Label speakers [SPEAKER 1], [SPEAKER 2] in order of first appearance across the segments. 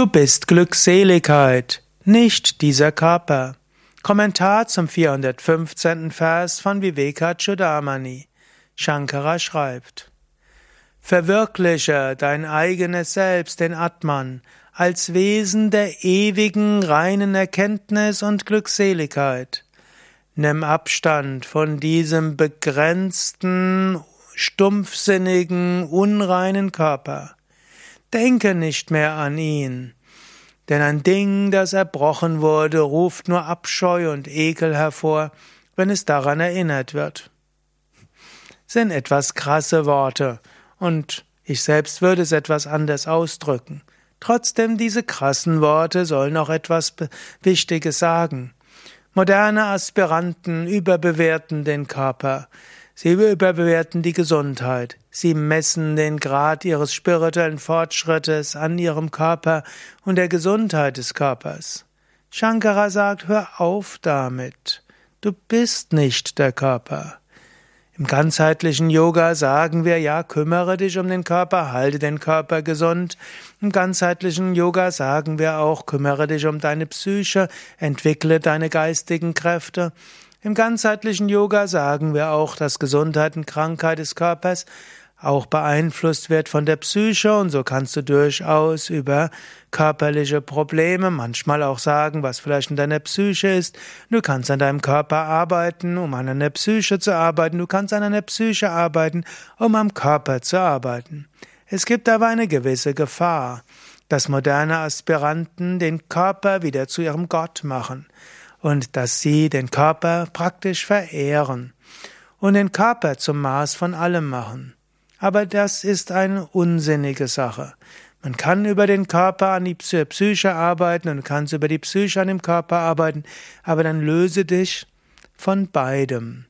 [SPEAKER 1] Du bist Glückseligkeit, nicht dieser Körper. Kommentar zum 415. Vers von Vivekachudamani. Shankara schreibt: Verwirkliche dein eigenes Selbst, den Atman, als Wesen der ewigen, reinen Erkenntnis und Glückseligkeit. Nimm Abstand von diesem begrenzten, stumpfsinnigen, unreinen Körper. Denke nicht mehr an ihn. Denn ein Ding, das erbrochen wurde, ruft nur Abscheu und Ekel hervor, wenn es daran erinnert wird. Sind etwas krasse Worte, und ich selbst würde es etwas anders ausdrücken. Trotzdem, diese krassen Worte sollen auch etwas Wichtiges sagen. Moderne Aspiranten überbewerten den Körper. Sie überbewerten die Gesundheit. Sie messen den Grad ihres spirituellen Fortschrittes an ihrem Körper und der Gesundheit des Körpers. Shankara sagt, hör auf damit. Du bist nicht der Körper. Im ganzheitlichen Yoga sagen wir, ja, kümmere dich um den Körper, halte den Körper gesund. Im ganzheitlichen Yoga sagen wir auch, kümmere dich um deine Psyche, entwickle deine geistigen Kräfte. Im ganzheitlichen Yoga sagen wir auch, dass Gesundheit und Krankheit des Körpers auch beeinflusst wird von der Psyche und so kannst du durchaus über körperliche Probleme manchmal auch sagen, was vielleicht in deiner Psyche ist. Du kannst an deinem Körper arbeiten, um an deiner Psyche zu arbeiten. Du kannst an deiner Psyche arbeiten, um am Körper zu arbeiten. Es gibt aber eine gewisse Gefahr, dass moderne Aspiranten den Körper wieder zu ihrem Gott machen und dass sie den Körper praktisch verehren und den Körper zum Maß von allem machen. Aber das ist eine unsinnige Sache. Man kann über den Körper an die Psyche arbeiten und kann über die Psyche an dem Körper arbeiten, aber dann löse dich von beidem.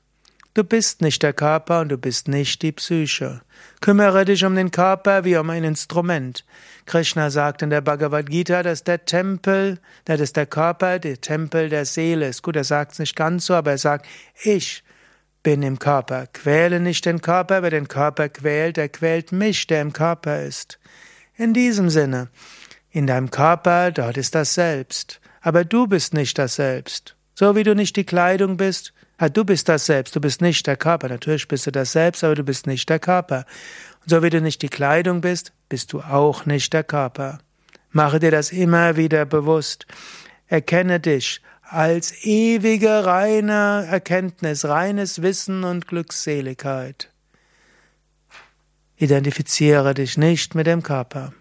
[SPEAKER 1] Du bist nicht der Körper und du bist nicht die Psyche. Kümmere dich um den Körper wie um ein Instrument. Krishna sagt in der Bhagavad Gita, dass der Tempel, das ist der Körper, der Tempel der Seele ist. Gut, er sagt es nicht ganz so, aber er sagt, ich bin im Körper. Quäle nicht den Körper, wer den Körper quält, der quält mich, der im Körper ist. In diesem Sinne, in deinem Körper, dort ist das Selbst. Aber du bist nicht das Selbst. So wie du nicht die Kleidung bist, du bist das Selbst, du bist nicht der Körper. Natürlich bist du das Selbst, aber du bist nicht der Körper. Und so wie du nicht die Kleidung bist, bist du auch nicht der Körper. Mache dir das immer wieder bewusst. Erkenne dich als ewige reine Erkenntnis, reines Wissen und Glückseligkeit. Identifiziere dich nicht mit dem Körper.